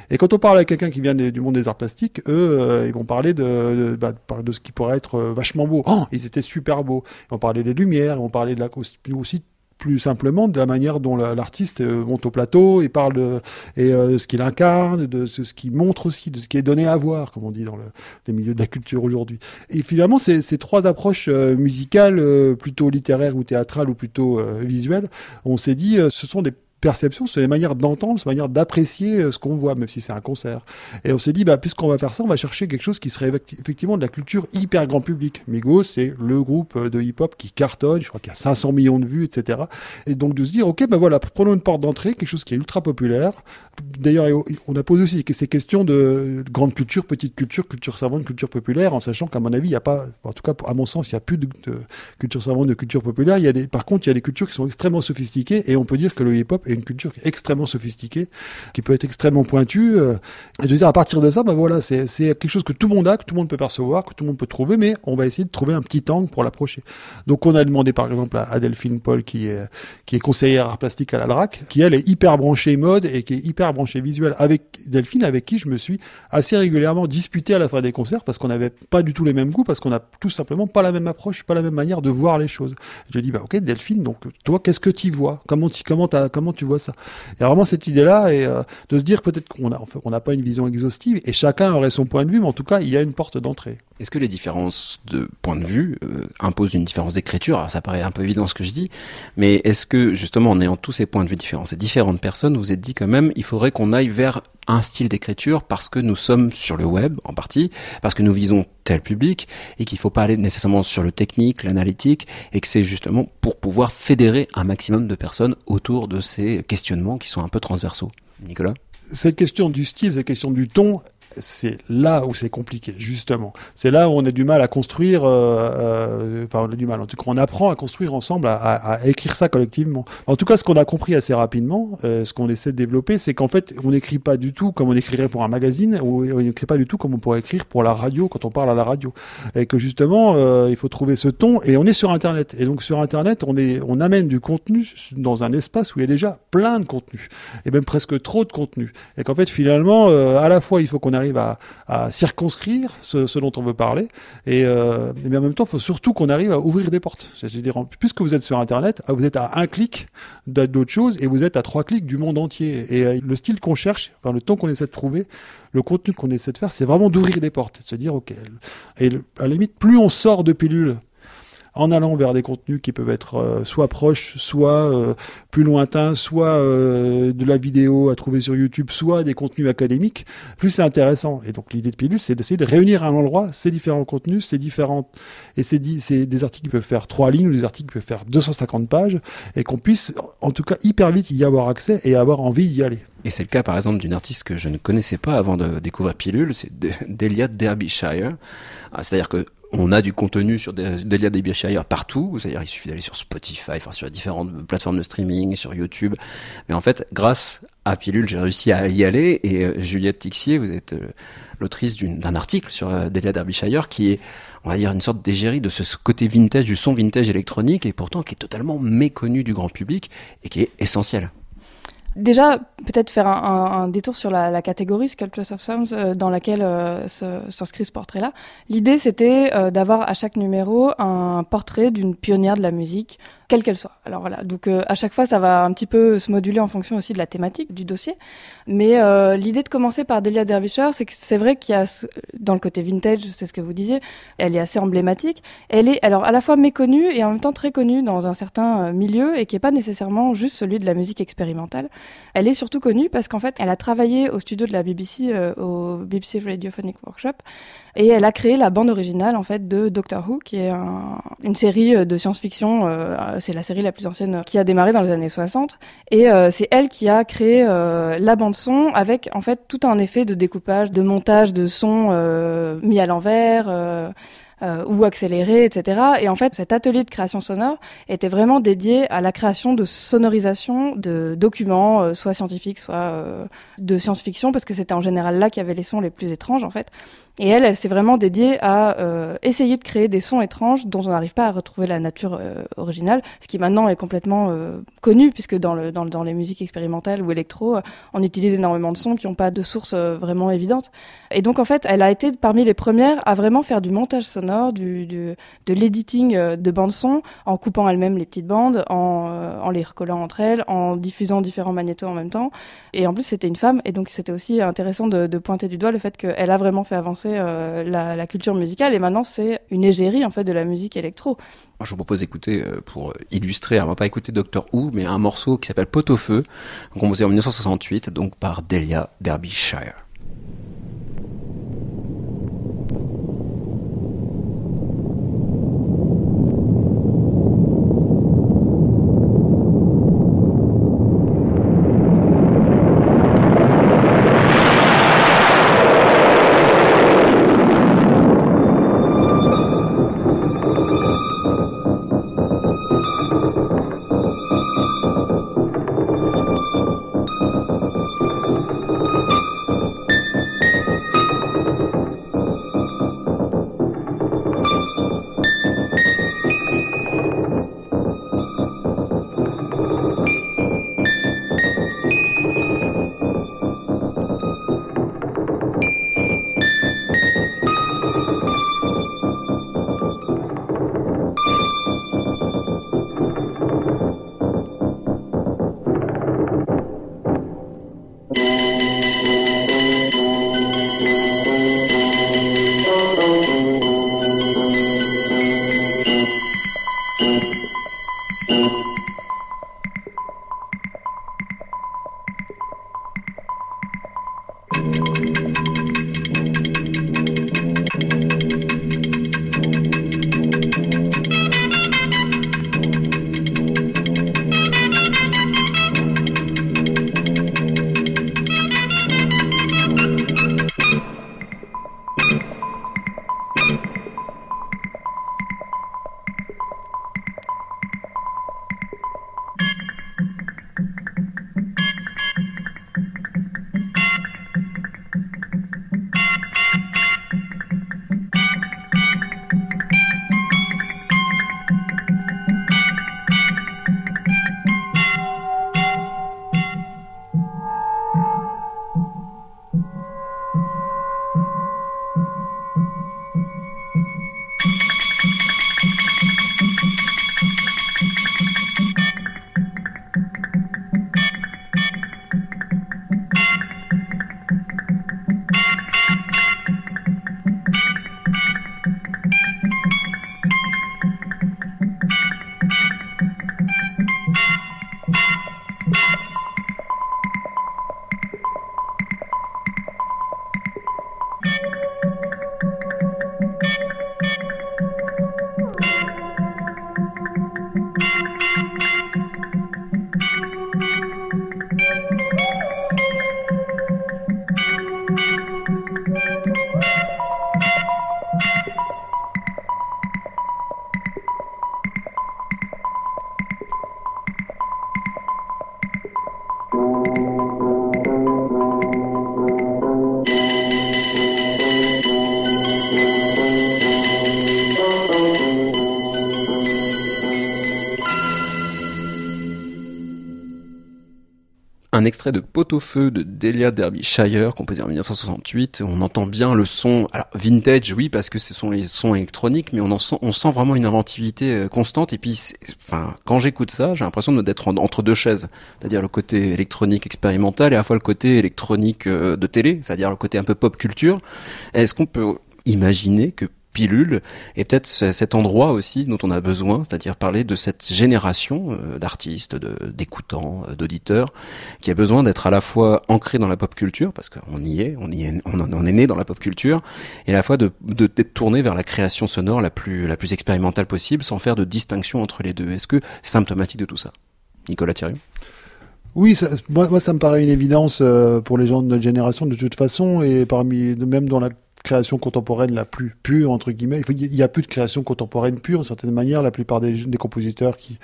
Et quand on parle avec quelqu'un qui vient du monde des arts plastiques, eux, euh, ils vont parler de, de, bah, de- ce qui pourrait être euh, vachement beau. Oh, ils étaient super beaux. Ils vont parler des lumières, ils vont parler de la aussi plus simplement de la manière dont la- l'artiste euh, monte au plateau et parle de, et, ce qu'il incarne, de ce, ce qu'il montre aussi, de ce qui est donné à voir, comme on dit dans le, les milieux de la culture aujourd'hui. Et finalement, ces, trois approches musicales, plutôt littéraires ou théâtrales ou plutôt visuelles, on s'est dit, ce sont des perceptions, c'est des manières d'entendre, c'est des manières d'apprécier euh, ce qu'on voit, même si c'est un concert. Et on s'est dit, bah, puisqu'on va faire ça, on va chercher quelque chose qui serait effecti- effectivement de la culture hyper grand public. Migos, c'est le groupe euh, de hip-hop qui cartonne, je crois qu'il y a 500 millions de vues, etc. Et donc de se dire, ok, ben voilà, prenons une porte d'entrée, quelque chose qui est ultra populaire. D'ailleurs, on a posé aussi ces questions de grande culture, petite culture, culture savante, culture populaire, en sachant qu'à mon avis, il n'y a pas, en tout cas, à mon sens, il n'y a plus de, de culture savante, de culture populaire. Il y a des, par contre, il y a des cultures qui sont extrêmement sophistiquées, et on peut dire que le hip-hop une culture extrêmement sophistiquée, qui peut être extrêmement pointue. euh, et de dire, à partir de ça, ben voilà, c'est quelque chose que tout le monde a, que tout le monde peut percevoir, que tout le monde peut trouver, mais on va essayer de trouver un petit angle pour l'approcher. Donc, on a demandé, par exemple, à, Delphine Paul, qui est, qui est conseillère art plastique à la DRAC, qui elle est hyper branchée mode et qui est hyper branchée visuelle avec Delphine, avec qui je me suis assez régulièrement disputé à la fin des concerts parce qu'on n'avait pas du tout les mêmes goûts, parce qu'on a tout simplement pas la même approche, pas la même manière de voir les choses. Je dis bah ok Delphine, donc toi qu'est-ce que tu vois? Comment tu comment comment tu vois ça Il y a vraiment cette idée là et euh, de se dire peut-être qu'on a en fait, on n'a pas une vision exhaustive et chacun aurait son point de vue, mais en tout cas il y a une porte d'entrée. Est-ce que les différences de point de vue euh, imposent une différence d'écriture? Alors ça paraît un peu évident ce que je dis, mais est-ce que justement en ayant tous ces points de vue différents, ces différentes personnes, vous êtes dit quand même il faudrait qu'on aille vers un style d'écriture parce que nous sommes sur le web en partie, parce que nous visons tel public et qu'il faut pas aller nécessairement sur le technique, l'analytique et que c'est justement pour pouvoir fédérer un maximum de personnes autour de ces questionnements qui sont un peu transversaux? Nicolas? Cette question du style, cette question du ton, c'est là où c'est compliqué, justement. C'est là où on a du mal à construire, euh, euh, enfin on a du mal, en tout cas on apprend à construire ensemble, à, écrire ça collectivement. En tout cas, ce qu'on a compris assez rapidement, euh, ce qu'on essaie de développer, c'est qu'en fait, on n'écrit pas du tout comme on écrirait pour un magazine, ou on n'écrit pas du tout comme on pourrait écrire pour la radio quand on parle à la radio. Et que justement, il faut trouver ce ton, et on est sur Internet. Et donc sur Internet, on, on amène du contenu dans un espace où il y a déjà plein de contenu, et même presque trop de contenu. Et qu'en fait, finalement, à la fois, il faut qu'on arrive à, circonscrire ce, dont on veut parler. Et, euh, mais en même temps, il faut surtout qu'on arrive à ouvrir des portes. C'est-à-dire, puisque vous êtes sur Internet, vous êtes à un clic d'a- d'autres choses et vous êtes à trois clics du monde entier. Et euh, le style qu'on cherche, enfin le temps qu'on essaie de trouver, le contenu qu'on essaie de faire, c'est vraiment d'ouvrir des portes, de se dire ok. Et à la limite, plus on sort de pilules en allant vers des contenus qui peuvent être euh, soit proches, soit euh, plus lointains, soit euh, de la vidéo à trouver sur YouTube, soit des contenus académiques, plus c'est intéressant. Et donc l'idée de Pilule, c'est d'essayer de réunir à un endroit ces différents contenus, ces différentes et c'est des articles qui peuvent faire trois lignes ou des articles qui peuvent faire 250 pages et qu'on puisse, en tout cas, hyper vite y avoir accès et avoir envie d'y aller. Et c'est le cas par exemple d'une artiste que je ne connaissais pas avant de découvrir Pilule, c'est De- Delia Derbyshire. Ah, C'est-à-dire que on a du contenu sur De- Delia Derbyshire partout, c'est-à-dire il suffit d'aller sur Spotify, enfin sur différentes plateformes de streaming, sur YouTube. Mais en fait, grâce à Pilule, j'ai réussi à y aller. Et euh, Juliette Tixier, vous êtes euh, l'autrice d'un article sur euh, Delia Derbyshire qui est, on va dire, une sorte d'égérie de ce côté vintage, du son vintage électronique, et pourtant qui est totalement méconnu du grand public et qui est essentiel. Déjà, peut-être faire un, détour sur la, catégorie Sculptures of Sounds euh, dans laquelle euh, s'inscrit ce portrait-là. L'idée, c'était euh, d'avoir à chaque numéro un portrait d'une pionnière de la musique, quelle qu'elle soit. Alors voilà, donc euh, à chaque fois, ça va un petit peu se moduler en fonction aussi de la thématique du dossier. Mais euh, l'idée de commencer par Delia Derbyshire, c'est que c'est vrai qu'il y a dans le côté vintage, c'est ce que vous disiez, elle est assez emblématique. Elle est alors à la fois méconnue et en même temps très connue dans un certain euh, milieu et qui est pas nécessairement juste celui de la musique expérimentale. Elle est surtout connue parce qu'en fait, elle a travaillé au studio de la BBC, euh, au BBC Radiophonic Workshop, et elle a créé la bande originale en fait de Doctor Who, qui est un- une série euh, de science-fiction. euh, c'est la série la plus ancienne euh, qui a démarré dans les années 60, et c'est elle qui a créé la bande son avec en fait tout un effet de découpage, de montage de euh, mis à l'envers. ou accéléré, etc. Et en fait, cet atelier de création sonore était vraiment dédié à la création de sonorisation de documents, soit scientifiques, soit de science-fiction, parce que c'était en général là qu'il y avait les sons les plus étranges, en fait. Et elle, elle s'est vraiment dédiée à euh, essayer de créer des sons étranges dont on n'arrive pas à retrouver la nature euh, originale, ce qui maintenant est complètement euh, connu, puisque dans, le, dans, le- dans les musiques expérimentales ou électro, on utilise énormément de sons qui n'ont pas de source vraiment évidente. Et donc, en fait, elle a été parmi les premières à vraiment faire du montage sonore, du, de l'editing de bandes son, en coupant elle-même les petites bandes, en, en les recollant entre elles, en diffusant différents magnétos en même temps. Et en plus, c'était une femme, et donc c'était aussi intéressant de pointer du doigt le fait qu'elle a vraiment fait avancer euh, la, culture musicale, et maintenant c'est une égérie en fait de la musique électro. Je vous propose d'écouter, euh, pour illustrer, alors on va pas écouter Doctor Who, mais un morceau qui s'appelle Pot au feu, composé en 1968, donc par Delia Derbyshire. Un extrait de Pot-au-feu de Delia Derbyshire, composé en 1968. On entend bien le son, vintage, oui, parce que ce sont les sons électroniques, mais on en sent, vraiment une inventivité euh, constante. Et puis, quand j'écoute ça, j'ai l'impression d'être en- entre deux chaises, c'est-à-dire le côté électronique expérimental et à la fois le côté électronique euh, de télé, c'est-à-dire le côté un peu pop culture. Est-ce qu'on peut imaginer que Et peut-être ce- cet endroit aussi dont on a besoin, c'est-à-dire parler de cette génération euh, d'artistes, d'écoutants, euh, d'auditeurs, qui a besoin d'être à la fois ancré dans la pop culture, parce qu'on y est, on y est, en est né dans la pop culture, et à la fois de d'être tourné vers la création sonore la plus expérimentale possible, sans faire de distinction entre les deux. Est-ce que symptomatique de tout ça, Nicolas Thierry? Oui, moi, ça me paraît une évidence euh, pour les gens de notre génération de toute façon, et même dans la création contemporaine la plus pure entre guillemets, il y a plus de création contemporaine pure, d'une certaine manière. La plupart des, compositeurs qui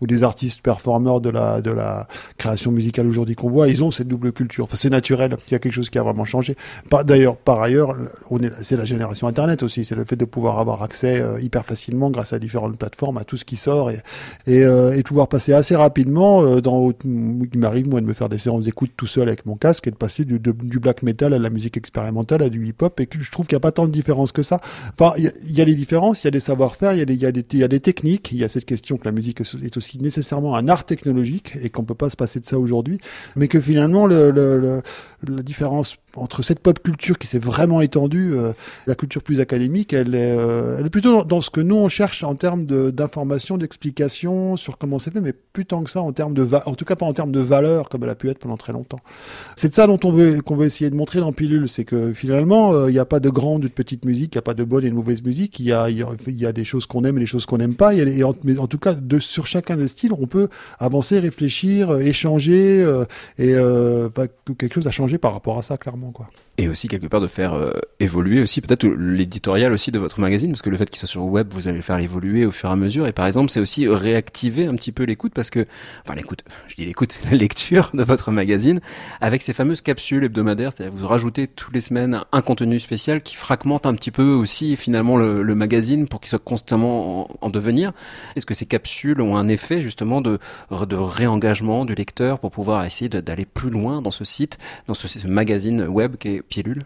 ou des artistes performeurs de la de la création musicale aujourd'hui qu'on voit, ils ont cette double culture. Enfin, c'est naturel. Il y a quelque chose qui a vraiment changé. D'ailleurs, par ailleurs, on est c'est la génération Internet aussi. C'est le fait de pouvoir avoir accès euh, hyper facilement grâce à différentes plateformes à tout ce qui sort et et, euh, pouvoir passer assez rapidement euh, dans il m'arrive moi de me faire des séances d'écoute tout seul avec mon casque et de passer du black metal à la musique expérimentale à du hip hop et que je trouve qu'il n'y a pas tant de différence que ça enfin il y, a- y des différences il y a des savoir-faire il y a des y y techniques il y a cette question que la musique est aussi nécessairement un art technologique et qu'on peut pas se passer de ça aujourd'hui mais que finalement le, le, le- la différence entre cette pop culture qui s'est vraiment étendue, euh, la culture plus académique, elle est, euh, plutôt dans, ce que nous on cherche en termes de- d'information, d'explication sur comment c'est fait, mais plus tant que ça en termes de, en tout cas pas en termes de valeur comme elle a pu être pendant très longtemps. C'est de ça dont on veut qu'on veut essayer de montrer dans Pilule, c'est que finalement euh, il n'y a pas de grande ou de petite musique, il n'y a pas de bonne et de mauvaise musique, il y a, y a, des choses qu'on aime et des choses qu'on n'aime pas, et en, mais en tout cas sur chacun des styles on peut avancer, réfléchir, euh, échanger euh, et euh, que quelque chose a changé par rapport à ça clairement quoi. Et aussi quelque part de faire euh, évoluer aussi peut-être l'éditorial aussi de votre magazine, parce que le fait qu'il soit sur web, vous allez le faire évoluer au fur et à mesure. Et par exemple, c'est aussi réactiver un petit peu l'écoute, parce que, enfin l'écoute, je dis l'écoute, la lecture de votre magazine, avec ces fameuses capsules hebdomadaires, c'est-à-dire vous rajoutez toutes les semaines un contenu spécial qui fragmente un petit peu aussi finalement le, magazine pour qu'il soit constamment en, en devenir. Est-ce que ces capsules ont un effet justement de, de réengagement du lecteur pour pouvoir essayer d'aller plus loin dans ce site, dans ce, ce magazine web qui est Pilule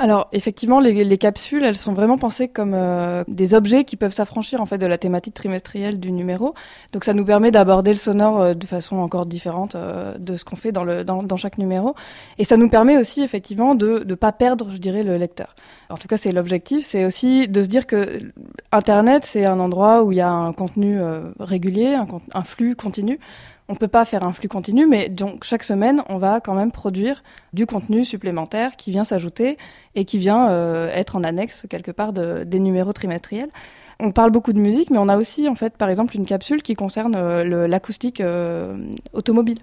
Alors effectivement, les, les capsules, elles sont vraiment pensées comme euh, des objets qui peuvent s'affranchir en fait de la thématique trimestrielle du numéro. Donc ça nous permet d'aborder le sonore euh, de façon encore différente euh, de ce qu'on fait dans, chaque numéro. Et ça nous permet aussi effectivement de ne pas perdre, je dirais, le lecteur. En tout cas, c'est l'objectif. C'est aussi de se dire que Internet, c'est un endroit où il y a un contenu régulier, un flux continu. On peut pas faire un flux continu, mais donc chaque semaine, on va quand même produire du contenu supplémentaire qui vient s'ajouter et qui vient euh, être en annexe quelque part de, des numéros trimestriels. On parle beaucoup de musique, mais on a aussi en fait, par exemple, une capsule qui concerne euh, l'acoustique euh, automobile.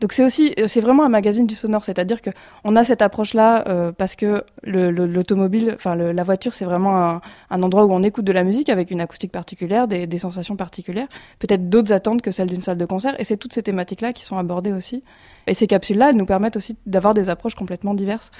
Donc c'est aussi, c'est vraiment un magazine du sonore, c'est-à-dire que on a cette approche-là euh, parce que le- le- l'automobile, enfin la voiture, c'est vraiment un, endroit où on écoute de la musique avec une acoustique particulière, des, sensations particulières, peut-être d'autres attentes que celles d'une salle de concert, et c'est toutes ces thématiques-là qui sont abordées aussi. Et ces capsules-là, elles nous permettent aussi d'avoir des approches complètement diverses,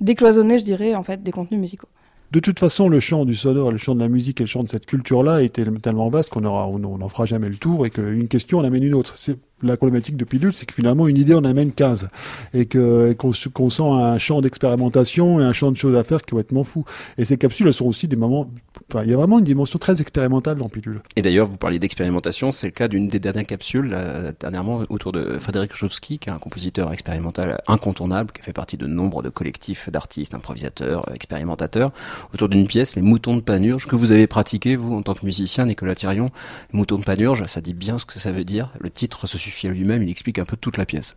décloisonner, je dirais, en fait, des contenus musicaux. De toute façon, le champ du sonore, le champ de la musique et le champ de cette culture-là est tel- tellement vaste qu'on aura, on n'en fera jamais le tour et qu'une question en amène une autre. La problématique de Pilule, c'est que finalement une idée en amène 15 et qu'on sent un champ d'expérimentation et un champ de choses à faire qui est complètement fou. Et ces capsules, elles sont aussi des moments. Enfin, il y a vraiment une dimension très expérimentale dans Pilule. Et d'ailleurs, vous parliez d'expérimentation, c'est le cas d'une des dernières capsules, dernièrement, autour de Frédéric Jowski, qui est un compositeur expérimental incontournable, qui fait partie de nombre de collectifs d'artistes, improvisateurs, expérimentateurs, autour d'une pièce, Les Moutons de Panurge, que vous avez pratiqué, vous, en tant que musicien, Nicolas Thirion. Les Moutons de Panurge, ça dit bien ce que ça veut dire. Le titre se suffit lui-même, il explique un peu toute la pièce.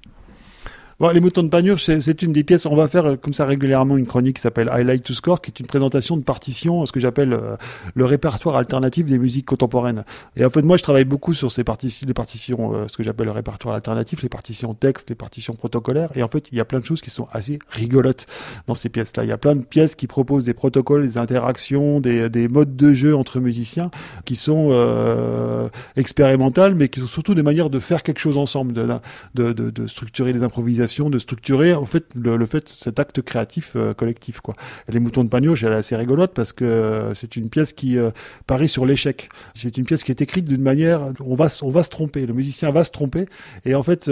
Bon, les moutons de Panurge, c'est c'est une des pièces. On va faire euh, comme ça régulièrement une chronique qui s'appelle Highlight to Score, qui est une présentation de partitions, ce que j'appelle euh, le répertoire alternatif des musiques contemporaines. Et en fait, moi, je travaille beaucoup sur ces partitions, les partitions, euh, ce que j'appelle le répertoire alternatif, les partitions textes, les partitions protocolaires. Et en fait, il y a plein de choses qui sont assez rigolotes dans ces pièces-là. Il y a plein de pièces qui proposent des protocoles, des interactions, des, des modes de jeu entre musiciens qui sont euh, expérimentales, mais qui sont surtout des manières de faire quelque chose ensemble, de, de, de, de structurer les improvisations de structurer en fait le, fait cet acte créatif euh, collectif quoi. Les moutons de Pagnoche, elle assez rigolote parce que euh, c'est une pièce qui euh, parie sur l'échec. C'est une pièce qui est écrite d'une manière on va on va se tromper, le musicien va se tromper et en fait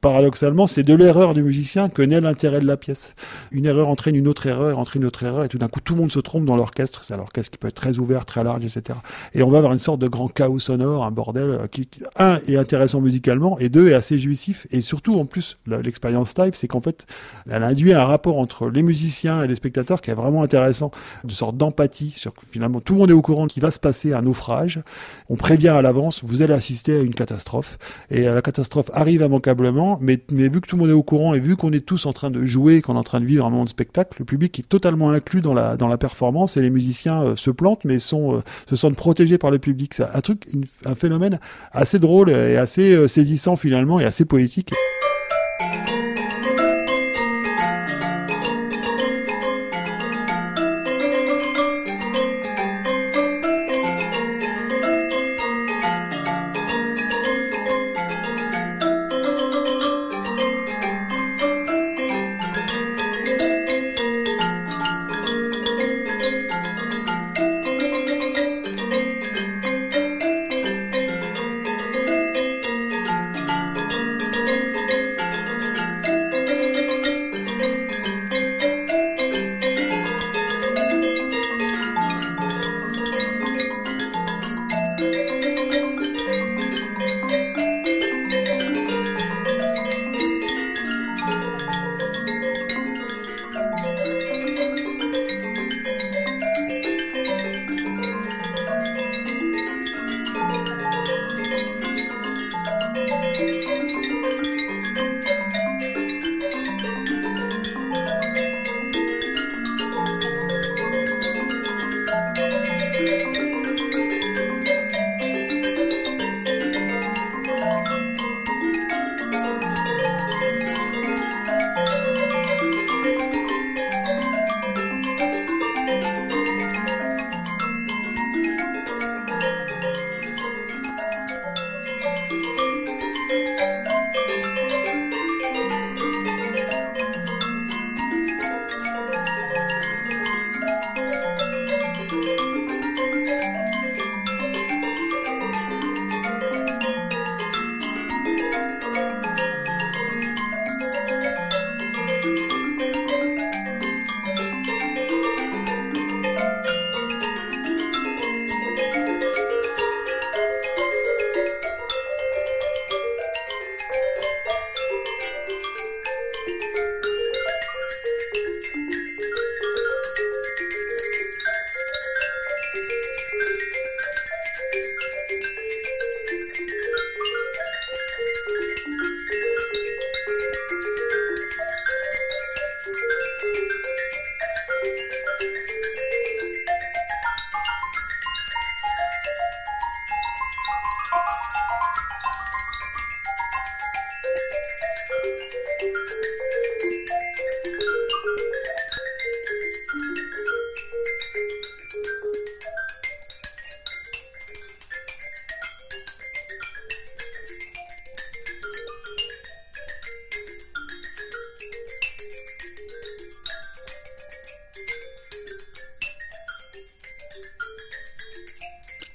paradoxalement c'est de l'erreur du musicien que naît l'intérêt de la pièce. Une erreur entraîne une autre erreur, entraîne une autre erreur et tout d'un coup tout le monde se trompe dans l'orchestre. C'est un orchestre qui peut être très ouvert, très large, etc. Et on va avoir une sorte de grand chaos sonore, un bordel qui, qui, un, est intéressant musicalement, et deux, est assez jouissif. Et surtout, en plus, la- l'expérience live, c'est qu'en fait, elle induit un rapport entre les musiciens et les spectateurs qui est vraiment intéressant, une sorte d'empathie sur que finalement tout le monde est au courant qu'il va se passer un naufrage. On prévient à l'avance, vous allez assister à une catastrophe, et la catastrophe arrive immanquablement, mais, vu que tout le monde est au courant et vu qu'on est tous en train de jouer, qu'on est en train de vivre un moment de spectacle, le public est totalement inclus dans la, performance et les musiciens euh, se plantent, mais sont, euh, se sentent protégés par le public. C'est un truc, un phénomène assez drôle et assez euh, saisissant finalement et assez poétique.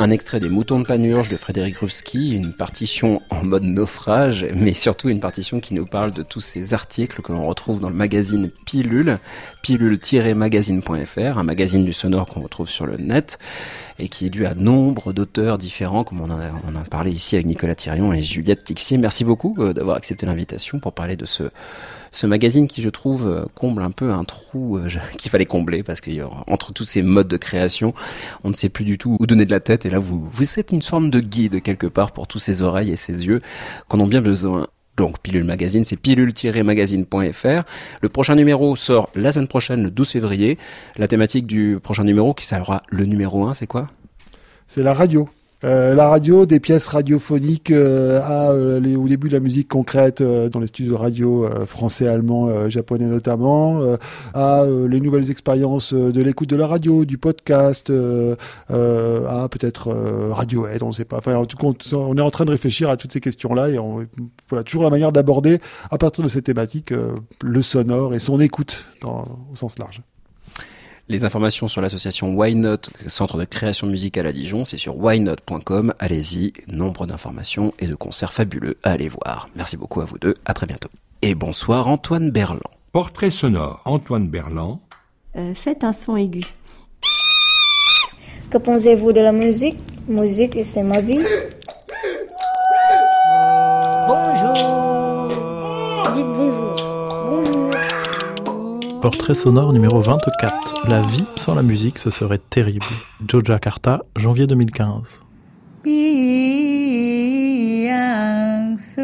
Un extrait des Moutons de Panurge de Frédéric Ruffsky, une partition en mode naufrage, mais surtout une partition qui nous parle de tous ces articles que l'on retrouve dans le magazine Pilule, pilule-magazine.fr, un magazine du sonore qu'on retrouve sur le net et qui est dû à nombre d'auteurs différents, comme on en, a, on a parlé ici avec Nicolas Thirion et Juliette Tixier. Merci beaucoup euh, d'avoir accepté l'invitation pour parler de ce, ce magazine qui, je trouve, euh, comble un peu un trou euh, qu'il fallait combler parce qu'entre tous ces modes de création, on ne sait plus du tout où donner de la tête. Et là, vous, vous êtes une forme de guide quelque part pour tous ces oreilles et ces yeux qu'on a bien besoin. Donc, Pilule Magazine, c'est pilule-magazine.fr. Le prochain numéro sort la semaine prochaine, le 12 février. La thématique du prochain numéro, qui sera le numéro 1, c'est quoi? C'est la radio. Euh, la radio, des pièces radiophoniques euh, à, euh, les- au début de la musique concrète euh, dans les studios de radio euh, français, allemands, euh, japonais notamment, à les nouvelles expériences de l'écoute de la radio, du podcast, à peut-être Radiohead, on ne sait pas. Enfin, en tout cas, on- est en train de réfléchir à toutes ces questions-là et on, voilà toujours la manière d'aborder à partir de ces thématiques le sonore et son écoute dans, au sens large. Les informations sur l'association Why Not, centre de création musicale à Dijon, c'est sur whynot.com. Allez-y, nombre d'informations et de concerts fabuleux à aller voir. Merci beaucoup à vous deux, à très bientôt. Et bonsoir Antoine Berland. Portrait sonore, Antoine Berland. Euh, faites un son aigu. Que pensez-vous de la musique? Musique, c'est ma vie. Bonjour. Dites bonjour. Bonjour. Portrait sonore numéro 24. La vie sans la musique, ce serait terrible. Joe Jakarta, janvier 2015. Bien sûr.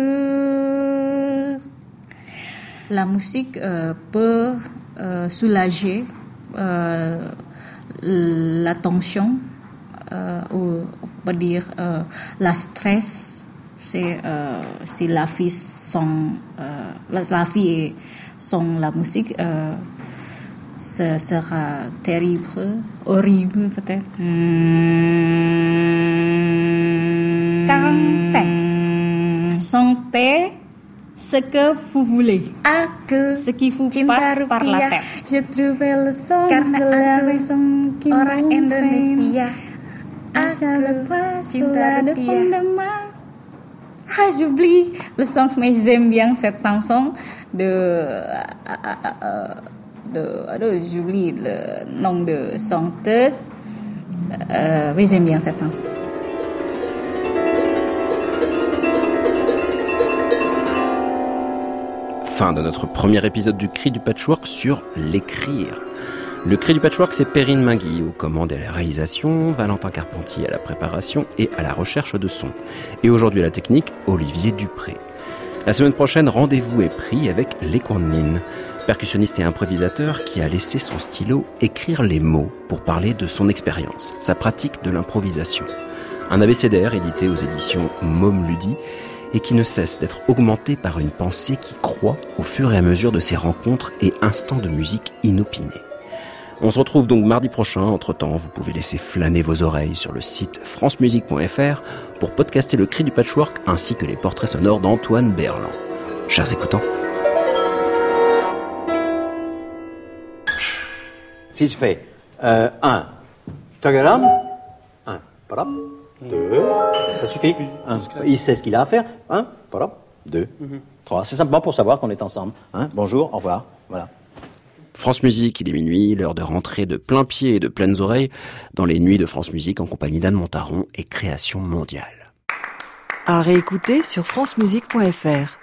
La musique euh, peut euh, soulager euh, la tension ou on peut dire la stress. C'est la vie la, vie et sans la musique euh, ce sera terrible, horrible peut-être. 45. Chantez ce que vous voulez. Aku ce qui vous cinta passe par la rupiah. tête. Je trouvais le son Karena aku qui orang Indonesia. Asal lepas Cinta rupiah. Ah, j'oublie le son, mais j'aime bien cette chanson de. j'oublie le nom de chanteuse. Euh, j'aime bien cette chanson. Fin de notre premier épisode du Cri du Patchwork sur l'écrire. Le Cri du Patchwork, c'est Perrine Mingui aux commandes et à la réalisation, Valentin Carpentier à la préparation et à la recherche de son. Et aujourd'hui à la technique, Olivier Dupré. La semaine prochaine, rendez-vous est pris avec Les Nin, percussionniste et improvisateur qui a laissé son stylo écrire les mots pour parler de son expérience, sa pratique de l'improvisation. Un abécédaire édité aux éditions Mom Ludi et qui ne cesse d'être augmenté par une pensée qui croît au fur et à mesure de ses rencontres et instants de musique inopinés. On se retrouve donc mardi prochain. Entre-temps, vous pouvez laisser flâner vos oreilles sur le site francemusique.fr pour podcaster le cri du patchwork ainsi que les portraits sonores d'Antoine Berland. Chers écoutants, Si je fais 1, tagaram, 1, parap, 2, ça suffit. Il sait ce qu'il a à faire. 1, parap, 2, 3. C'est simplement pour savoir qu'on est ensemble. Hein. Bonjour, au revoir. Voilà. France Musique, il est minuit, l'heure de rentrer de plein pied et de pleines oreilles dans les nuits de France Musique en compagnie d'Anne Montaron et Création Mondiale. À réécouter sur francemusique.fr.